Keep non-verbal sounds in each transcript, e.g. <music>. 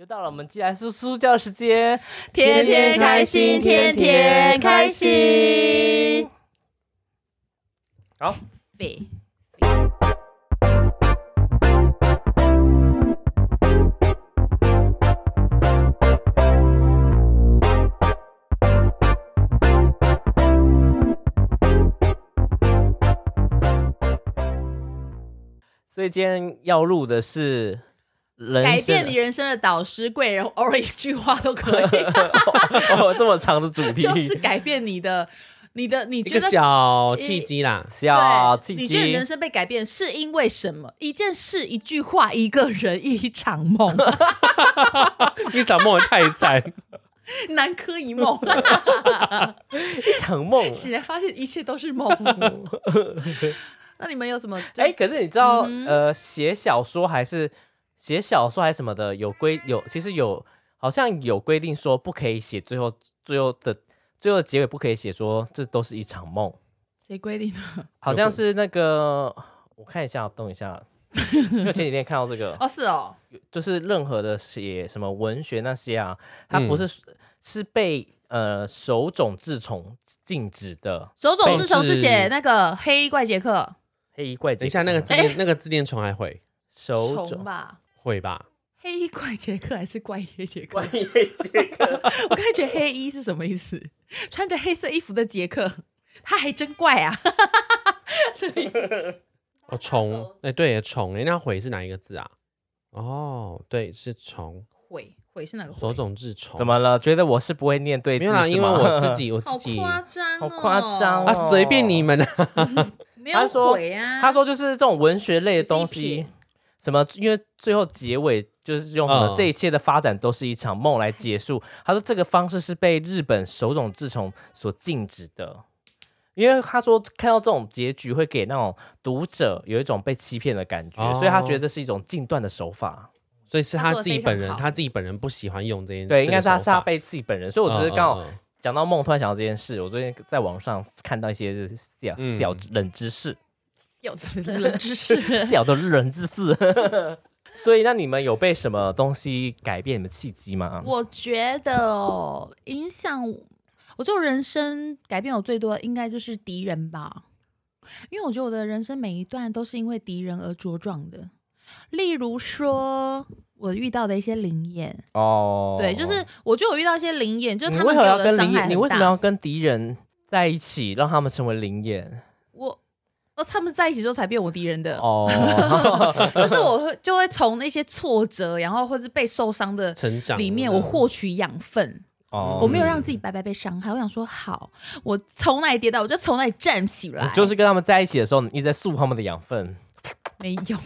又到了我们寄来叔叔教时间，天天开心，天天开心。好，对，所以今天要录的是人改生变你人生的导师贵人，偶尔一句话都可以，<laughs> 哦这么长的主题，就是改变你的、你的，你一个觉得小契机啦，小契机，你觉得人。生被改变是因为什么？一件事、一句话、一个人、一场梦，<laughs> <laughs> 一场梦也太惨，南柯一梦，一场梦。醒来发现一切都是梦。那你们有什么？哎、可是你知道，嗯呃，写小说还是写小说还是什么的，有规有，其实有好像有规定说不可以写最后最后的最后的结尾不可以写说这都是一场梦，谁规定的？<laughs> 好像是那个我看一下，动一下，因为前几天看到这个，<laughs> 哦，是哦，就是任何的写什么文学那些啊，它不是、是被呃手冢治虫禁止的手冢治虫是是写那个黑怪杰克黑衣怪杰克。等一下那个字典那个字典虫还会手冢吧？会吧？黑衣怪杰克还是怪耶杰克怪？异杰克，<laughs> 我刚才觉得黑衣是什么意思？穿着黑色衣服的杰克，他还真怪啊！<laughs> 哦，虫，哎，对，虫，哎，那悔是哪一个字啊？哦，对，是虫，悔悔是哪个悔？手冢治虫。怎么了？觉得我是不会念对字没有啦，因为我自己我自己夸张、哦，好夸张 <laughs> 啊，哦随便你们啊。没有他说悔啊！他说就是这种文学类的东西撇，什么，因为最后结尾就是用什么、嗯这一切的发展都是一场梦来结束。他说这个方式是被日本手冢治虫所禁止的，因为他说看到这种结局会给那种读者有一种被欺骗的感觉，哦所以他觉得这是一种禁断的手法。所以是他自己本人，他自己本人不喜欢用这件，对，应该是他是他被自己本人，所以我只是刚好讲到梦，突然想到这件事。我最近在网上看到一些小嗯小冷知识。有的冷 <laughs> 知识，小的人之事。<laughs> 所以，那你们有被什么东西改变你们契机吗？我觉得哦，影响我，我觉得人生改变我最多的应该就是敌人吧，因为我觉得我的人生每一段都是因为敌人而茁壮的。例如说，我遇到的一些灵眼，哦，对，就是我觉得我遇到一些灵眼，就是他们给我的？伤害你为什么要跟敌人在一起，让他们成为灵眼？他们在一起之后才变我敌人的，哦，<laughs> 就是我会就会从那些挫折，然后或是被受伤的成长里面，我获取养分。哦我没有让自己白白被伤害。我想说，好，我从哪里跌倒，我就从哪里站起来。就是跟他们在一起的时候，你一直在塑他们的养分。没有，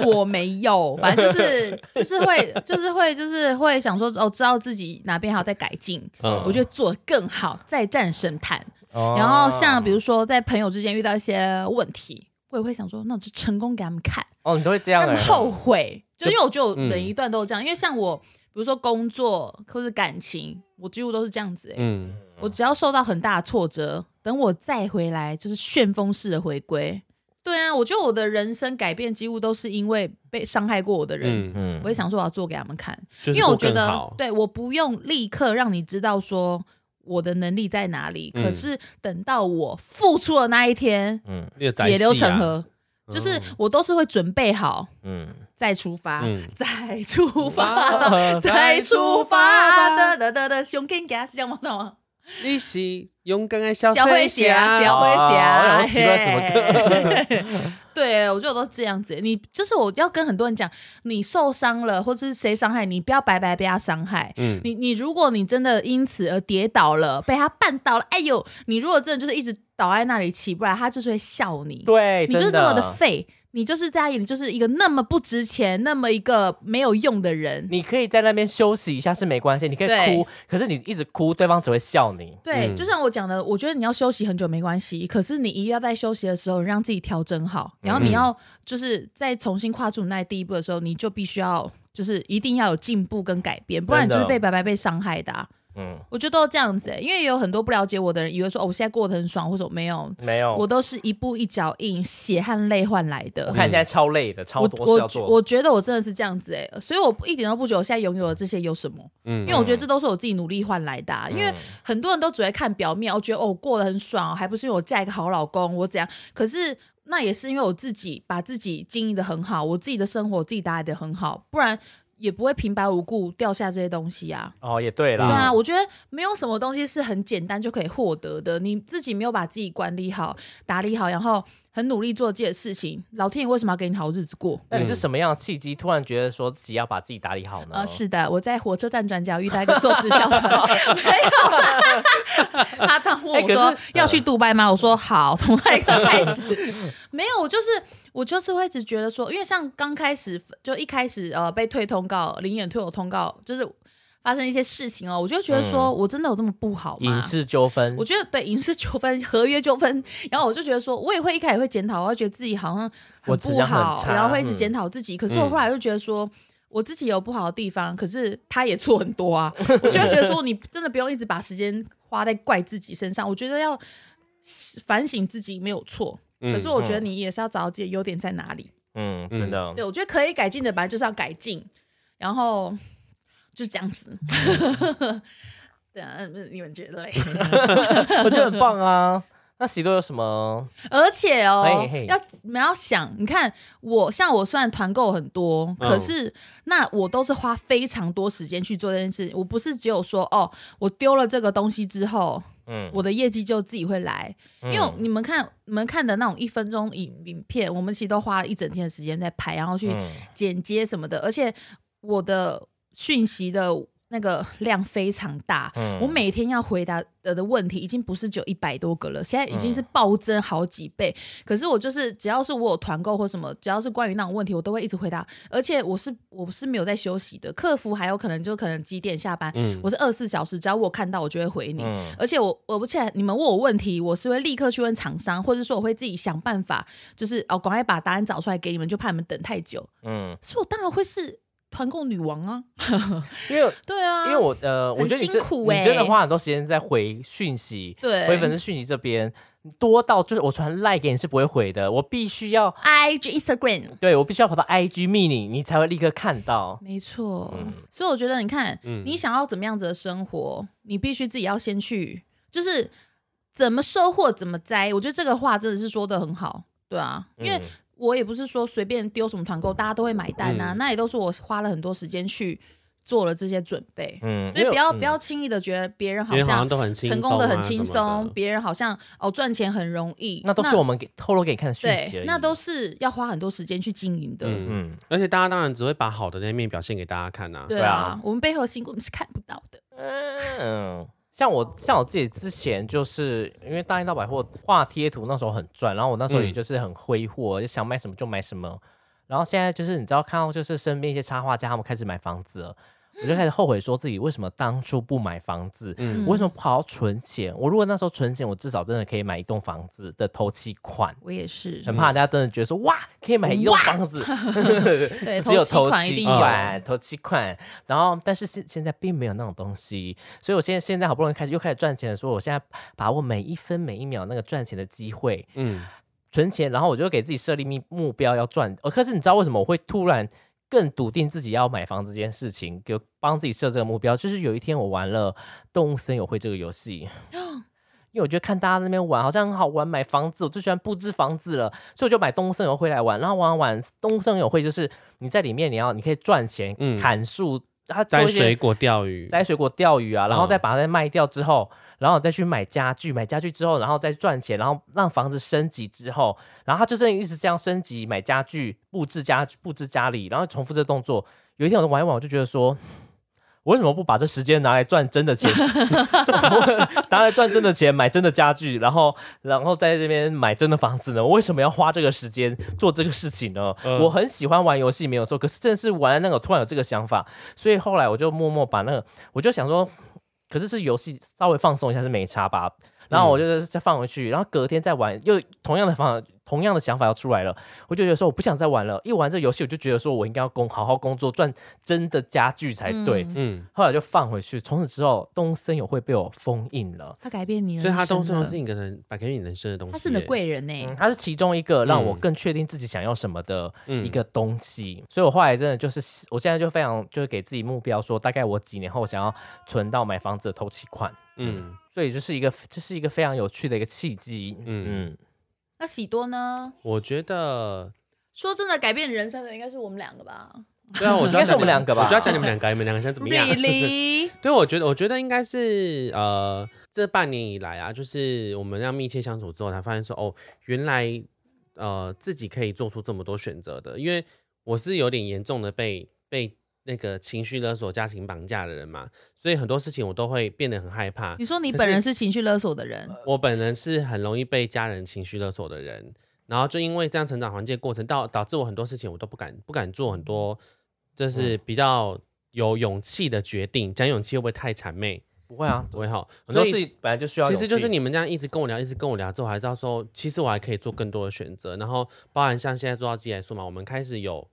<laughs> 我没有，反正就是 <laughs> 就是会就是会就是会想说，哦，知道自己哪边还要再改进，嗯我就做得更好，再战神坛。哦。然后像比如说在朋友之间遇到一些问题，我也会想说，那我就成功给他们看。哦，你都会这样欸让他们后悔，就因为我觉得我嗯每一段都是这样，因为像我，比如说工作或是感情，我几乎都是这样子、欸。嗯，我只要受到很大的挫折，等我再回来，就是旋风式的回归。对啊，我觉得我的人生改变几乎都是因为被伤害过我的人，嗯，嗯。我会想说我要做给他们看，因为我觉得对我不用立刻让你知道说我的能力在哪里，嗯可是等到我付出的那一天，嗯血流成，河，就是嗯我都是会准备好嗯，再出发，嗯再出发，再出发，的的的的，熊跟 gas 这样吗？这样吗？你是勇敢的小小飞飞侠，小飞侠，想说奇怪什么歌？<laughs> 对，我觉得我都这样子。你就是我要跟很多人讲，你受伤了，或是谁伤害你，不要白白被他伤害。嗯，你你如果你真的因此而跌倒了，被他绊倒了，哎呦，你如果真的就是一直倒在那里起不来，他就是会笑你。对，你就是那么的废，你就是在眼里就是一个那么不值钱、那么一个没有用的人。你可以在那边休息一下是没关系，你可以哭，可是你一直哭，对方只会笑你。对，嗯就像我讲的，我觉得你要休息很久没关系，可是你一定要在休息的时候让自己调整好，然后你要就是再重新跨出那第一步的时候，你就必须要就是一定要有进步跟改变，不然你就是被白白被伤害的、啊。嗯，我觉得都这样子、欸，因为也有很多不了解我的人，以为说哦，我现在过得很爽，或者我没有，没有，我都是一步一脚印，血汗泪换来的我。看现在超累的，超我我多事要做。我觉得我真的是这样子哎、所以我一点都不觉得我现在拥有的这些有什么，嗯因为我觉得这都是我自己努力换来的、啊。因为嗯很多人都只会看表面，我觉得哦我过得很爽，还不是因为我嫁一个好老公，我怎样？可是那也是因为我自己把自己经营的很好，我自己的生活我自己打理的很好，不然也不会平白无故掉下这些东西啊。哦，也对啦。对啊，我觉得没有什么东西是很简单就可以获得的。你自己没有把自己管理好、打理好，然后很努力做自己的事情，老天爷为什么要给你好日子过？那你是什么样的契机，突然觉得说自己要把自己打理好呢？啊、是的，我在火车站转角遇到一个做直销的，没有。他当我说、要去杜拜吗？我说好，从那一刻开始，没有，我就是我就是会一直觉得说，因为像刚开始就一开始呃被退通告，林远退我通告，就是发生一些事情哦，我就觉得说、我真的有这么不好吗？影视纠纷我，觉得对影视纠纷、合约纠纷，然后我就觉得说，我也会一开始会检讨，我会觉得自己好像很不好，然后会一直嗯检讨自己。可是我后来就觉得说，我自己有不好的地方，可是他也错很多啊。我就会觉得说，你真的不用一直把时间花在怪自己身上，我觉得要反省自己没有错。嗯可是我觉得你也是要找到自己的优点在哪里。嗯，真的对，我觉得可以改进的，本来就是要改进，然后就是这样子。<laughs> 对啊，嗯你们觉得嘞？<laughs> 我觉得很棒啊。那喜多有什么？<laughs> 而且哦嘿嘿，要你们要想，你看我像我虽然团购很多，嗯可是那我都是花非常多时间去做这件事。我不是只有说哦，我丢了这个东西之后，嗯，我的业绩就自己会来。因为嗯你们看你们看的那种一分钟影影片，我们其实都花了一整天的时间在拍，然后去嗯。剪接什么的，而且我的讯息的那个量非常大。嗯我每天要回答的的问题已经不是只有一百多个了，现在已经嗯是暴增好几倍。可是我就是只要是我有团购或什么，只要是关于那种问题，我都会一直回答。而且我是我是没有在休息的，客服还有可能就可能几点下班，嗯我是二十四小时，只要我看到我就会回你。嗯而且我我而且你们问我问题，我是会立刻去问厂商，或者说我会自己想办法，就是哦，赶快把答案找出来给你们，就怕你们等太久。嗯，所以我当然会是团购女王啊！<laughs> 因为 <laughs> 对啊，因为我呃，我很觉得你真辛苦你真的欸花很多时间在回讯息，对回粉丝讯息这边多到就是我传赖给你是不会回的，我必须要 IG Instagram。对我必须要跑到 IG 密你，你才会立刻看到。没错，嗯所以我觉得你看，嗯你想要怎么样子的生活，你必须自己要先去，就是怎么收获怎么栽。我觉得这个话真的是说的很好，对啊，因为嗯我也不是说随便丢什么团购大家都会买单啊，嗯那也都是我花了很多时间去做了这些准备。嗯所以不要、嗯不要轻易的觉得别人好像人好像都很轻成功的很轻松，的别人好像哦赚钱很容易，那都是我们给透露给你看的对那都是要花很多时间去经营的。嗯嗯而且大家当然只会把好的那一面表现给大家看呐、对啊对啊，我们背后的辛苦你 <laughs> 是看不到的。嗯，像我像我自己之前就是因为大英道百货画贴图那时候很赚，然后我那时候也嗯就是很挥霍，就想买什么就买什么。然后现在就是你知道看到就是身边一些插画家他们开始买房子了，我就开始后悔说自己为什么当初不买房子。嗯我为什么不好好存钱？我如果那时候存钱，我至少真的可以买一栋房子的头期款。我也是，很怕大家真的觉得说哇，可以买一栋房子，<laughs> 对，<laughs> 只有头期款头期款。然后，但是现现在并没有那种东西，所以我现在现在好不容易开始又开始赚钱的时候我现在把握每一分每一秒那个赚钱的机会，嗯，存钱，然后我就给自己设立目目标要赚。呃，可是你知道为什么我会突然更笃定自己要买房这件事情，给帮自己设这个目标？就是有一天我玩了《动物森友会》这个游戏。<gasps> 因为我觉得看大家那边玩好像很好玩，买房子我最喜欢布置房子了，所以我就买动物森友会来玩。然后玩玩动物森友会，就是你在里面你要你可以赚钱，嗯砍树，它做摘水果钓鱼，摘水果、钓鱼啊，然后嗯再把它卖掉之后，然后再去买家具，买家具之后，然后再赚钱，然后让房子升级之后，然后他就这样一直这样升级，买家具、布置家布置家里，然后重复这个动作。有一天我玩一玩，我就觉得说。我为什么不把这时间拿来赚真的钱，<laughs> 拿来赚真的钱，买真的家具，然后然后在这边买真的房子呢？我为什么要花这个时间做这个事情呢？嗯我很喜欢玩游戏，没有错，可是正是玩那个，突然有这个想法，所以后来我就默默把那个，我就想说，可是是游戏稍微放松一下是没差吧。然后我就再放回去，然后隔天再玩，又同样的方同样的想法要出来了，我就觉得说我不想再玩了。一玩这游戏，我就觉得说我应该要工好好工作，赚真的家具才对。嗯。嗯，后来就放回去，从此之后，东森友会被我封印了。他改变你了所以他东森是一个人摆给你人生的东西耶，他是你的贵人呢、嗯，它是其中一个让我嗯更确定自己想要什么的嗯。一个东西，所以我后来真的就是，我现在就非常就是给自己目标说，大概我几年后想要存到买房子的头期款，嗯。所以这是一个这是一个非常有趣的一个契机，嗯。嗯，那喜多呢？我觉得说真的，改变人生的应该是我们两个吧对啊，我就 <laughs> 应该是要讲我们两个吧我就要讲你们两个，你们两个现在怎么样？？Really？<laughs> 对，我觉得，我觉得应该是呃，这半年以来啊，就是我们要密切相处之后，才发现说，哦，原来呃自己可以做出这么多选择的。因为我是有点严重的被被那个情绪勒索、家庭绑架的人嘛，所以很多事情我都会变得很害怕。你说你本人是是情绪勒索的人，我本人是很容易被家人情绪勒索的人，然后就因为这样成长环境的过程，导导致我很多事情我都不敢不敢做很多，就是比较有勇气的决定。讲勇气会不会太谄媚？不会啊，不会哈，很多事情本来就需要，其实就是你们这样一直跟我聊，一直跟我聊之后，还知道说，其实我还可以做更多的选择。然后，包含像现在做到机来说嘛，我们开始有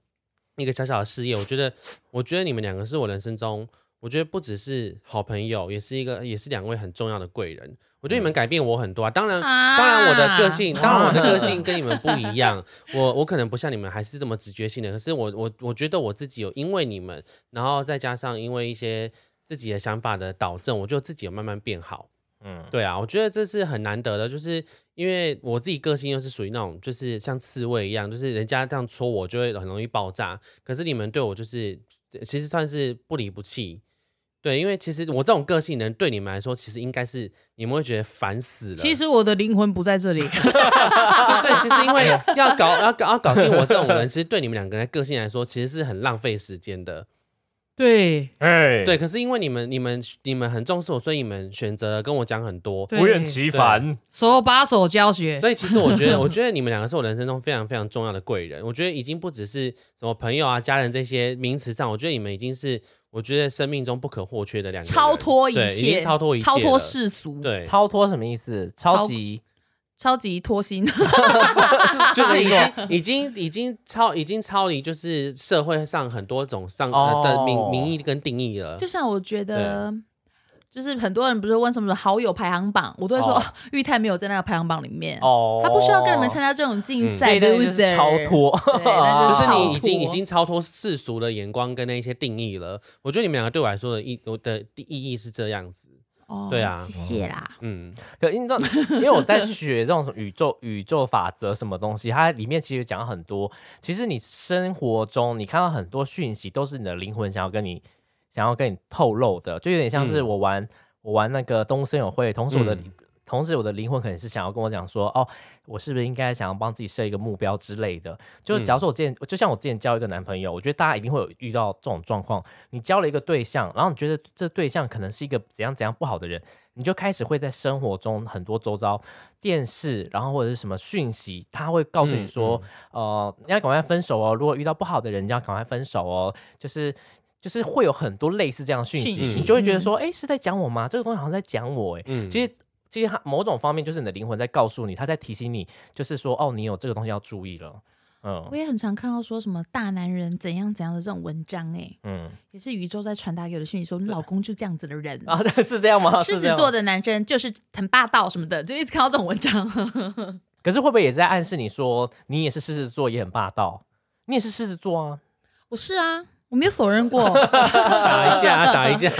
一个小小的事业。我觉得，我觉得你们两个是我人生中，我觉得不只是好朋友，也是一个，也是两位很重要的贵人。我觉得你们改变我很多啊。当然，啊当然我的个性，当然我的个 <laughs> 性跟你们不一样。我我可能不像你们还是这么直觉性的，可是我我我觉得我自己有因为你们，然后再加上因为一些自己的想法的导正，我就自己有慢慢变好。嗯，对啊，我觉得这是很难得的，就是因为我自己个性又是属于那种，就是像刺猬一样，就是人家这样戳我就会很容易爆炸。可是你们对我就是其实算是不离不弃。对，因为其实我这种个性的人对你们来说，其实应该是你们会觉得烦死了。其实我的灵魂不在这里。就 <laughs> 对，其实因为要搞要搞要搞定我这种人，其实对你们两个人的个性来说，其实是很浪费时间的。对哎，对，可是因为你们你们你们很重视我，所以你们选择跟我讲很多。对不厌其烦，手把手教学。所以其实我觉得，我觉得你们两个是我人生中非常非常重要的贵人。我觉得已经不只是什么朋友啊、家人这些名词上，我觉得你们已经是我觉得生命中不可或缺的两个人超脱一对已切，经超脱一切，超脱。世俗，，对，超脱什么意思？超级超级脱心。<laughs> 就是已经已经已经超已经超离就是社会上很多种上、哦呃、的名名义跟定义了。就。像我觉得，就是很多人不是问什么好友排行榜，我都会说哦。哦玉泰没有在那个排行榜里面，哦，他不需要跟你们参加这种竞嗯赛这一类就是超脱。就是你已经已经超脱世俗的眼光跟那些定义了，我觉得你们两个对我来说的意我的意义是这样子，哦对啊谢谢啦。嗯，可你知道，因为我在学这种什么宇宙宇宙法则什么东西，它里面其实讲很多。其实你生活中你看到很多讯息，都是你的灵魂想要跟你想要跟你透露的，就有点像是嗯我玩、我玩那个东森友会，同时我的、嗯同时我的灵魂可能是想要跟我讲说，哦，我是不是应该想要帮自己设一个目标之类的？就是假如说我之前，就像我之前交一个男朋友，我觉得大家一定会有遇到这种状况，你交了一个对象，然后你觉得这对象可能是一个怎样怎样不好的人。你就开始会在生活中很多周遭电视，然后或者是什么讯息，他会告诉你说，呃，你要赶快分手哦。如果遇到不好的人，你要赶快分手哦。就是就是会有很多类似这样的讯息，你就会觉得说，哎、是在讲我吗？这个东西好像在讲我，哎、嗯其实。其实它某种方面就是你的灵魂在告诉你，他在提醒你，就是说，哦，你有这个东西要注意了。嗯我也很常看到说什么大男人怎样怎样的这种文章、哎，嗯也是宇宙在传达给我的讯息，说你老公就这样子的人。啊，是这样吗？狮子座的男生就是很霸道什么的，就一直看到这种文章。<laughs> 可是会不会也在暗示你说，你也是狮子座，也很霸道？你也是狮子座啊？我是啊，我没有否认过，<laughs> 打一架，打一架。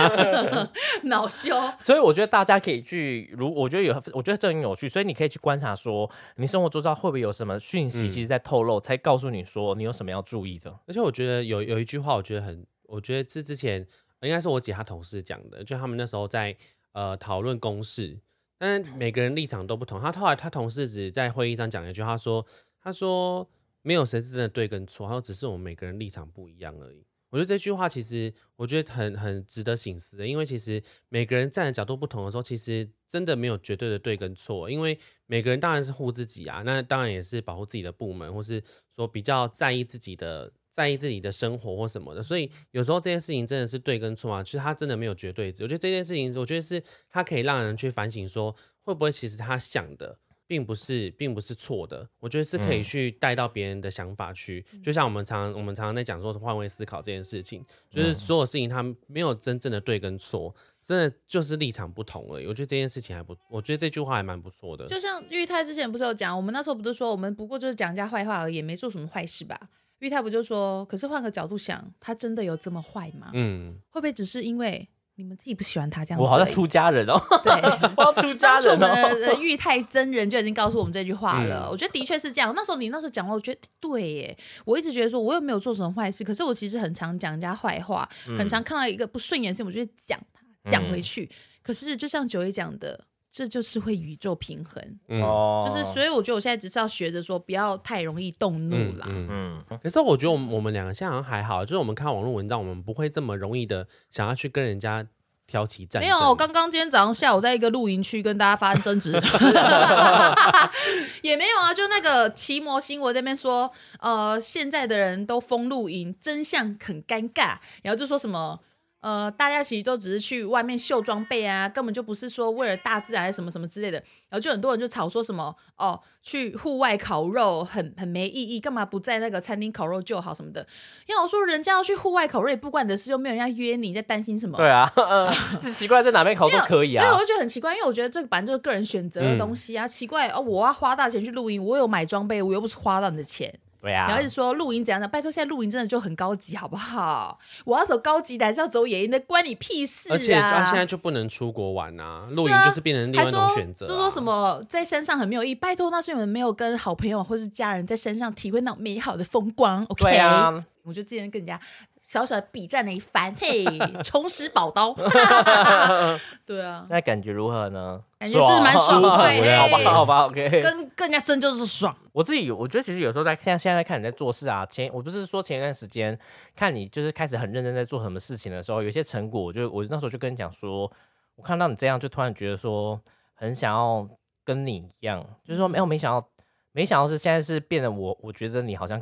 <laughs> 恼羞。所以我觉得大家可以去，如我觉得有，我觉得这很有趣，所以你可以去观察说，你生活周遭会不会有什么讯息，嗯其实在透露，才告诉你说你有什么要注意的。而且我觉得有有一句话，我觉得很，我觉得是之前应该是我姐她同事讲的，就他们那时候在呃讨论公事，但是每个人立场都不同。他后来他同事只在会议上讲了一句，他说他说没有谁是真的对跟错，他说只是我们每个人立场不一样而已。我觉得这句话其实我觉得很很值得醒思的，因为其实每个人站的角度不同的时候，其实真的没有绝对的对跟错，因为每个人当然是护自己啊，那当然也是保护自己的部门，或是说比较在意自己的在意自己的生活或什么的，所以有时候这件事情真的是对跟错啊，其实他真的没有绝对值。我觉得这件事情，我觉得是他可以让人去反省说，会不会其实他想的并不是并不是错的，我觉得是可以嗯去带到别人的想法去。就像我们常我们常常在讲说换位思考这件事情，就是所有事情它没有真正的对跟错，真的就是立场不同而已。我觉得这件事情还不，我觉得这句话还蛮不错的。就像玉泰之前不是有讲，我们那时候不是说我们不过就是讲人家坏话而已，也没做什么坏事吧？玉泰不就说，可是换个角度想，他真的有这么坏吗？嗯，会不会只是因为你们自己不喜欢他这样子？我好像出家人哦，对。<laughs> 我要出家当初我人们哦。的玉泰真人就已经告诉我们这句话了，嗯我觉得的确是这样。那时候你那时候讲话，我觉得对耶。我一直觉得说，我又没有做什么坏事，可是我其实很常讲人家坏话，嗯很常看到一个不顺眼的事情，我就会讲他，讲回去。可是就像九爷讲的，这就是会宇宙平衡，嗯哦就是所以我觉得我现在只是要学着说，不要太容易动怒啦。嗯嗯，可是我觉得我们我们两个现在好像还好，就是我们看网络文章，我们不会这么容易的想要去跟人家挑起战争。没有，我刚刚今天早上下午在一个露营区跟大家发生争执，<laughs> <laughs> 也没有啊，就那个奇摩新闻那边说，呃，现在的人都疯露营，真相很尴尬，然后就说什么。呃，大家其实都只是去外面秀装备啊，根本就不是说为了大自然什么什么之类的。然后就很多人就吵说什么哦，去户外烤肉很很没意义，干嘛不在那个餐厅烤肉就好什么的。因为我说人家要去户外烤肉，也不关你的事，又没有人家约你，你在担心什么？对啊，<laughs> 呃，是奇怪，在哪边烤都可以啊对，我啊。就觉得很奇怪，因为我觉得这个本来就是个人选择的东西啊。奇怪哦，我要花大钱去露营，我有买装备，我又不是花到你的钱。对啊然后一直说露营怎样的，拜托，现在露营真的就很高级，好不好？我要走高级的还是要走野营的，关你屁事啊！而且他现在就不能出国玩啊，露营就是变成另外一种选择、啊。就说什么在山上很没有意义，拜托，那是你们没有跟好朋友或是家人在山上体会那种美好的风光。OK，对啊，我就之前跟人家小小的比战了一番，嘿，重拾宝刀。<laughs> 对啊，那感觉如何呢？感觉是蛮 <laughs> 爽 <laughs> 快的好吧，好吧，OK。跟跟人家争就是爽。我自己，我觉得其实有时候在现在现在在看你在做事啊，前我不是说前一段时间看你就是开始很认真在做什么事情的时候，有些成果，我就我那时候就跟你讲说，我看到你这样，就突然觉得说很想要跟你一样，就是说没有没想到，没想到是现在是变得我，我觉得你好像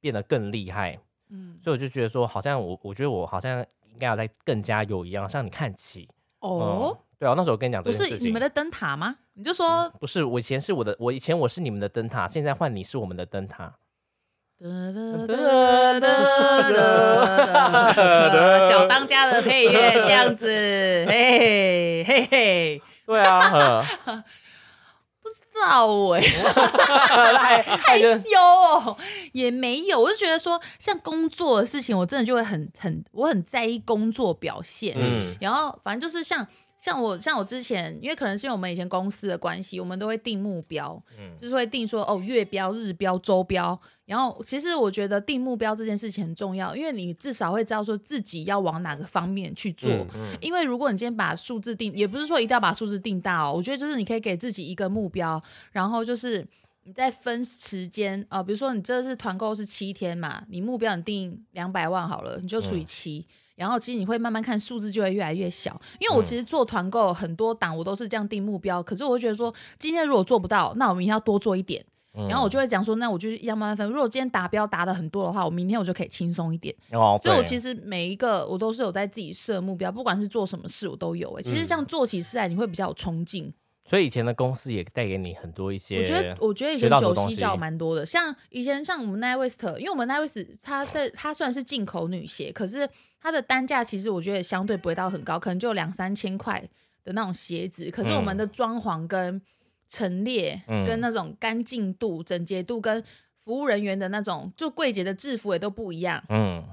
变得更厉害，嗯，所以我就觉得说，好像我我觉得我好像应该要再更加有一样向你看齐。哦，嗯对啊，那时候我跟你讲这不件事情，是你们的灯塔吗？你就说不是我以前是我的，我以前我是你们的灯塔，现在换你是我们的灯塔。小当家的配乐这样子，嘿嘿嘿，对啊，<laughs> 不知道哎，<laughs> 害羞哦，也没有，我就觉得说，像工作的事情，我真的就会很很，我很在意工作表现，嗯然后反正就是像像我像我之前，因为可能是因为我们以前公司的关系，我们都会定目标，嗯就是会定说哦月标、日标、周标。然后其实我觉得定目标这件事情很重要，因为你至少会知道说自己要往哪个方面去做。嗯嗯因为如果你今天把数字定，也不是说一定要把数字定大哦，我觉得就是你可以给自己一个目标，然后就是你再分时间，呃，比如说你这次团购是七天嘛，你目标你定两百万好了，你就除以七、然后其实你会慢慢看数字就会越来越小。因为我其实做团购很多档我都是这样定目标，可是我会觉得说今天如果做不到，那我明天要多做一点。嗯然后我就会讲说，那我就一样慢慢分。如果今天达标达的很多的话，我明天我就可以轻松一点。哦，所以我其实每一个我都是有在自己设目标，不管是做什么事我都有、欸。其实这样做起事来你会比较有冲劲。所以以前的公司也带给你很多一些，我觉得我觉得以前九西。教蛮多的，像以前像我们 Night West，因为我们 Night West 它在它虽然是进口女鞋，可是它的单价其实我觉得相对不会到很高，可能就两三千块的那种鞋子，可是我们的装潢跟陈列、嗯。跟那种干净度、整洁度跟服务人员的那种，就柜姐的制服也都不一样。嗯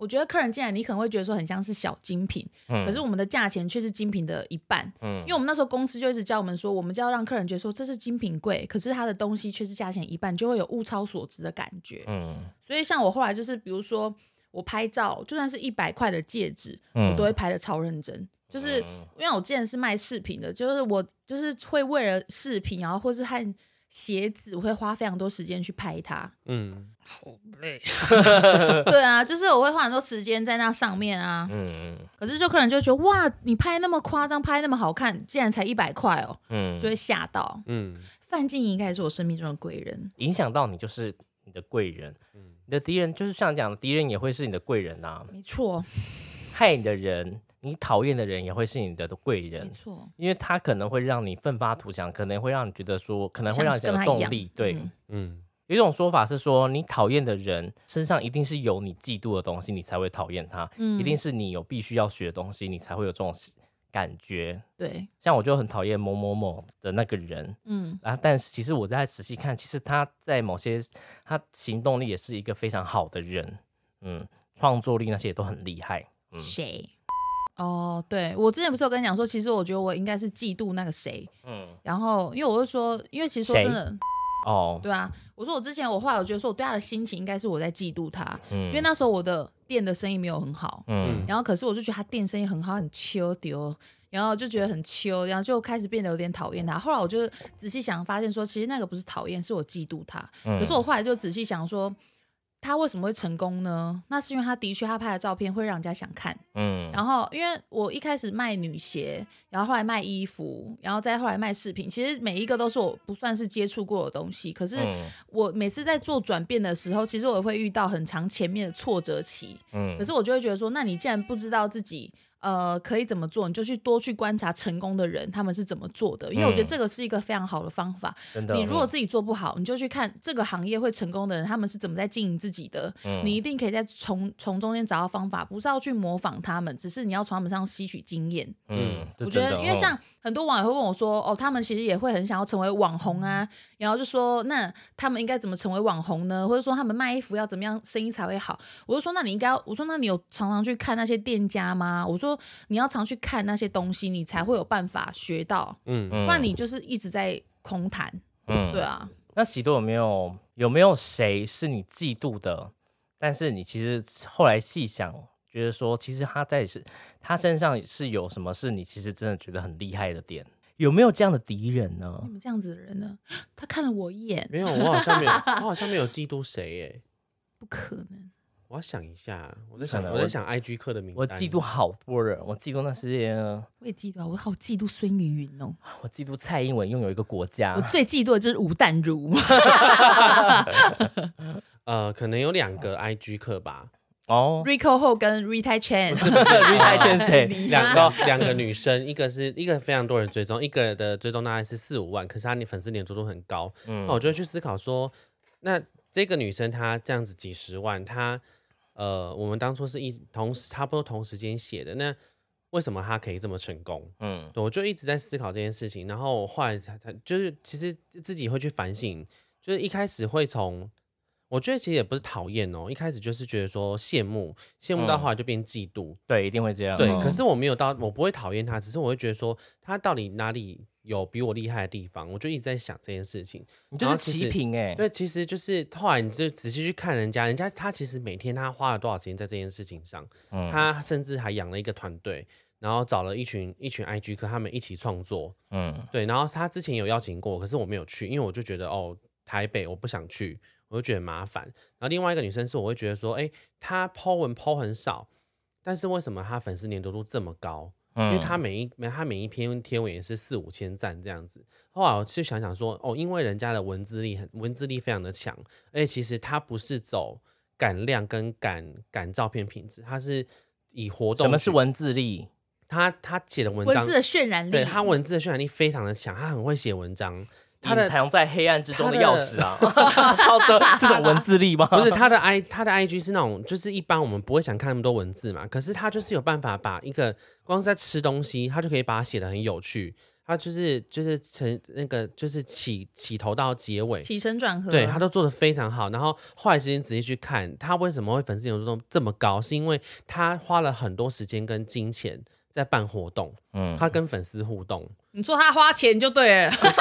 我觉得客人进来，你可能会觉得说很像是小精品，嗯，可是我们的价钱却是精品的一半。嗯因为我们那时候公司就一直教我们说，我们就要让客人觉得说这是精品贵，可是它的东西却是价钱一半，就会有物超所值的感觉。嗯所以像我后来就是，比如说我拍照，就算是一百块的戒指，嗯我都会拍的超认真。就是嗯因为我之前是卖饰品的，就是我就是会为了饰品，然后或是和鞋子，我会花非常多时间去拍它。嗯，好累 <laughs> 对啊，就是我会花很多时间在那上面啊。嗯可是就客人就觉得哇，你拍那么夸张，拍那么好看，竟然才一百块哦，嗯就会吓到。嗯，范静应该也是我生命中的贵人。影响到你就是你的贵人，嗯你的敌人就是像讲，敌人也会是你的贵人呐、没错，害你的人你讨厌的人也会是你的贵人。没人，错，因为他可能会让你奋发图强，可能会让你觉得说，可能会让你有动力。对，嗯嗯，有一种说法是说，你讨厌的人身上一定是有你嫉妒的东西，你才会讨厌他，嗯。一定是你有必须要学的东西，你才会有这种感觉。对，像我就很讨厌某某某的那个人，嗯，啊，但是其实我在仔细看，其实他在某些他行动力也是一个非常好的人，嗯，创作力那些也都很厉害，嗯。谁？哦，对我之前不是有跟你讲说，其实我觉得我应该是嫉妒那个谁，嗯，然后因为我就说，因为其实说真的，哦，对啊，我说我之前我后来我觉得说我对他的心情应该是我在嫉妒他，嗯因为那时候我的店的生意没有很好，嗯然后可是我就觉得他店生意很好，很秋丢，然后就觉得很秋，然后就开始变得有点讨厌他。后来我就仔细想，发现说其实那个不是讨厌，是我嫉妒他。嗯可是我后来就仔细想说，他为什么会成功呢？那是因为他的确他拍的照片会让人家想看。嗯然后因为我一开始卖女鞋，然后后来卖衣服，然后再后来卖饰品，其实每一个都是我不算是接触过的东西。可是嗯我每次在做转变的时候，其实我会遇到很长前面的挫折期。嗯可是我就会觉得说，那你既然不知道自己呃可以怎么做，你就去多去观察成功的人他们是怎么做的，因为我觉得嗯这个是一个非常好的方法。真的，你如果自己做不好，你就去看这个行业会成功的人他们是怎么在经营自己的，嗯你一定可以在从从中间找到方法，不是要去模仿他们，只是你要从他们身上吸取经验。嗯，我觉得，因为像很多网友会问我说，哦，他们其实也会很想要成为网红啊，然后就说，那他们应该怎么成为网红呢？或者说他们卖衣服要怎么样生意才会好？我就说，那你应该要，我说，那你有常常去看那些店家吗？我说，你要常去看那些东西，你才会有办法学到，嗯，嗯不然你就是一直在空谈。嗯对啊，那喜多有没有有没有谁是你嫉妒的？但是你其实后来细想，觉得说其实他在是他身上是有什么是你其实真的觉得很厉害的点？有没有这样的敌人呢你？们这样子的人呢？<gasps> 他看了我一眼，没有，我好像没有，<laughs> 我好像没有嫉妒谁耶。不可能。我要想一下，我在想，我我在想 IG 课的名单。我嫉妒好多人，我嫉妒那些，我也嫉妒啊，我好嫉妒孙云云哦。我嫉妒蔡英文拥有一个国家我。最嫉妒的就是吴淡如。<laughs> 呃，可能有两个 IG 课吧，哦，Rico 后跟 Rita Chen，不是 Rita <laughs> Chen 谁两个两个女生，一个是一个非常多人追踪，一个的追踪大概是四五万，可是她的粉丝粘着度很高。嗯那我就会去思考说，那这个女生她这样子几十万，她呃，我们当初是一同时差不多同时间写的，那为什么他可以这么成功？嗯对我就一直在思考这件事情，然后我后来才才就是其实自己会去反省，就是一开始会从。我觉得其实也不是讨厌哦，一开始就是觉得说羡慕，羡慕到嗯后来就变嫉妒，对，一定会这样。对，嗯可是我没有到，我不会讨厌他，只是我会觉得说他到底哪里有比我厉害的地方，我就一直在想这件事情。你就是然后其实齐平哎、对，其实就是后来你就仔细去看人家，人家他其实每天他花了多少时间在这件事情上，嗯他甚至还养了一个团队，然后找了一群一群 IG 客，他们一起创作。嗯对，然后他之前有邀请过，可是我没有去，因为我就觉得哦，台北我不想去，我就觉得麻烦。然后另外一个女生是，我会觉得说，哎，她 po 文 po 很少，但是为什么她粉丝粘着度这么高？因嗯为他每一每她每一篇贴文也是四五千赞这样子。后来我就想想说，哦，因为人家的文字力很文字力非常的强，而且其实他不是走赶量跟赶赶照片品质，他是以活动什么是文字力？他他写的文章文字的渲染力，对他文字的渲染力非常的强，他很会写文章。他的隐藏在黑暗之中的钥匙啊，<laughs> 操着这种文字力吗？不是他的 i 他的 IG 是那种，就是一般我们不会想看那么多文字嘛，可是他就是有办法把一个光是在吃东西，他就可以把它写的很有趣。他就是就是成那个就是起起头到结尾，起承转合，对他都做的非常好。然后后来时间仔细去看，他为什么会粉丝粘度这么高，是因为他花了很多时间跟金钱在办活动，嗯，他跟粉丝互动。你说他花钱就对了，不是，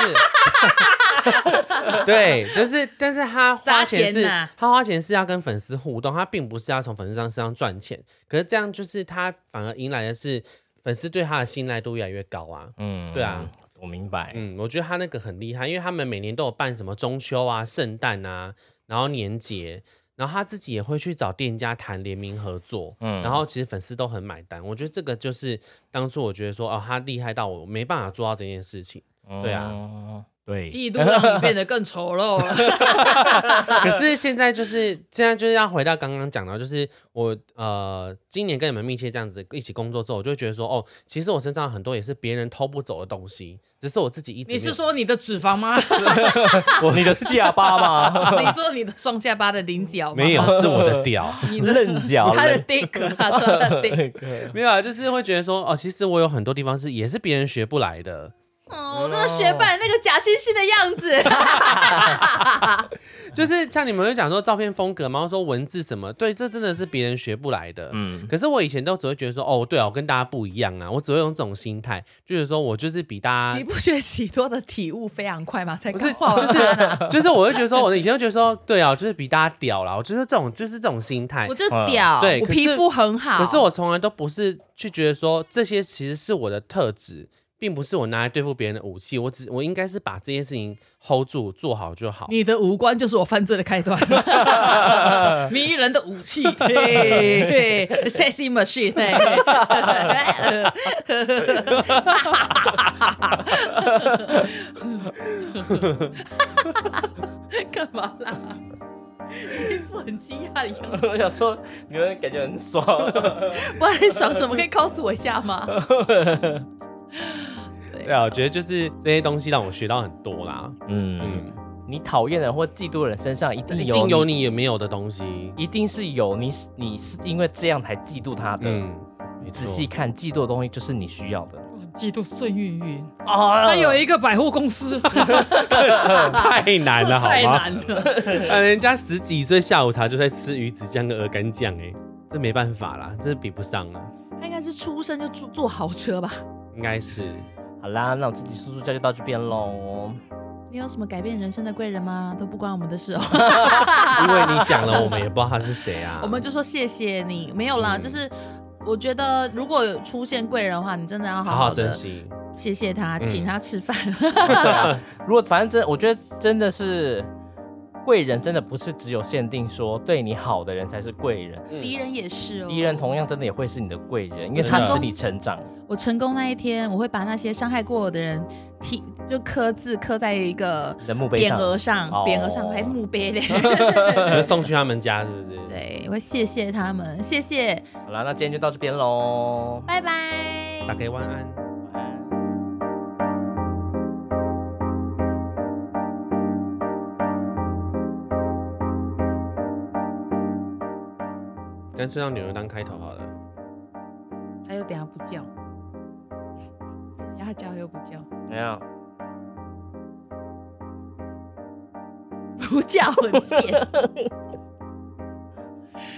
对，就是，但是他花钱是，他花钱是要跟粉丝互动，他并不是要从粉丝上身上赚钱。可是这样就是他反而迎来的是粉丝对他的信赖度越来越高啊。嗯对啊，我明白。嗯，我觉得他那个很厉害，因为他们每年都有办什么中秋啊、圣诞啊，然后年节，然后他自己也会去找店家谈联名合作，嗯然后其实粉丝都很买单。我觉得这个就是当初我觉得说哦，他厉害到我没办法做到这件事情。对啊嗯，对，嫉妒让你变得更丑陋了。<laughs> 可是现在就是现在就是要回到刚刚讲到，就是我呃今年跟你们密切这样子一起工作之后，我就会觉得说，哦，其实我身上很多也是别人偷不走的东西，只是我自己一直你没有是说你的脂肪吗？你的下巴吗？你说你的双下巴的菱角吗？没有是我的屌。你的棱角，他的棱 dick，他说他的 dick。没有啊，就是会觉得说，哦，其实我有很多地方是也是别人学不来的，哦，我真的学扮那个假惺惺的样子。<laughs> 就是像你们会讲说照片风格嘛，或者说文字什么，对，这真的是别人学不来的。嗯，可是我以前都只会觉得说，哦，对啊，我跟大家不一样啊，我只会用这种心态，就是说我就是比大家。你不学喜多的体悟非常快吗？才不是，<laughs> 就是就是，我会觉得说，我以前就觉得说，对啊，就是比大家屌啦，我就是这种，就是这种心态我。就屌，对我皮肤很好。可是我从来都不是去觉得说这些其实是我的特质，并不是我拿来对付别人的武器。我只我应该是把这件事情 hold 住，做好就好。你的五官就是我犯罪的开端，<laughs> 迷人的武器，<laughs> 嘿嘿，sexy machine，嘿 <laughs> 干嘛啦？一副很惊讶的样子，我想说，你们感觉很爽，不然你爽什么？可以告诉我一下吗？对啊，我觉得就是这些东西让我学到很多啦。嗯嗯，你讨厌的人或嫉妒的人身上一定有，一定有，你也没有的东西。一定是有你，你是因为这样才嫉妒他的。嗯，没错仔细看，嫉妒的东西就是你需要的我很嫉妒孙韵韵，啊他有一个百货公司，<laughs> 太难了，<laughs> 好太吗？难了。<laughs> 啊，人家十几岁下午茶就在吃鱼子酱跟鹅肝酱，哎，这没办法啦，这比不上啊，他应该是出生就坐坐豪车吧？应该是。好啦，那我自己叔叔教就到这边喽。你有什么改变人生的贵人吗？都不关我们的事哦。<laughs> 因为你讲了，我们也不知道他是谁啊。<laughs> 我们就说谢谢你，没有啦，嗯就是我觉得如果有出现贵人的话，你真的要好好珍惜。谢谢他，嗯请他吃饭。<laughs> 如果反正真，我觉得真的是贵人，真的不是只有限定说对你好的人才是贵人，敌人也是哦，敌人同样真的也会是你的贵人，因为他使你成长。我成功那一天，我会把那些伤害过我的人踢，就刻字刻在一个的墓碑匾上，额上，哦匾额上还墓碑嘞。<laughs> <laughs> 你就送去他们家是不是？对，我会谢谢他们，谢谢，好了，那今天就到这边喽。拜拜。大家。晚安干脆让女儿当开头好了。还有等下不叫，等下叫又不叫，没有？不叫很贱，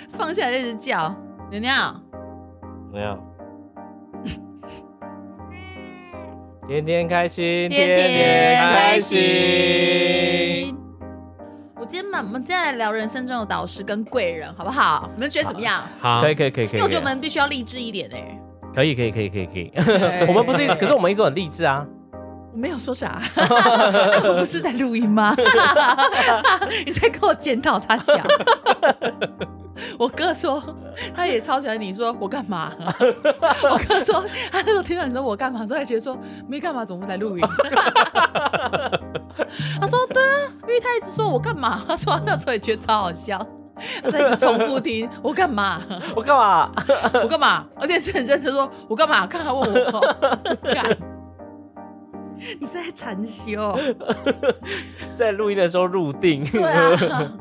放下来一直叫，牛牛，没有？天天开心，天天开心。心。我今天嘛，我们今天来聊人生中的导师跟贵人，好不好？你们觉得怎么样？好，可以可以可以可以，因为我觉得我们必须要励志一点哎、可以可以可以可以可以。<laughs> 我们不是，可是我们一直很励志啊。我没有说啥，<laughs> 我不是在录音吗？<laughs> 你在跟我检讨他想。<laughs> 我哥说他也超喜欢你说我干嘛？我哥说他那时候听到你说我干嘛，之后还觉得说没干嘛，怎么会来录音？他说对啊，因为他一直说我干嘛？他说他那时候也觉得超好笑。他在一直重复听我干嘛？我干嘛？我干嘛？而且是很认真说，我干嘛？看他问我，干，你是在禅修？<laughs> 在录音的时候入定。对啊，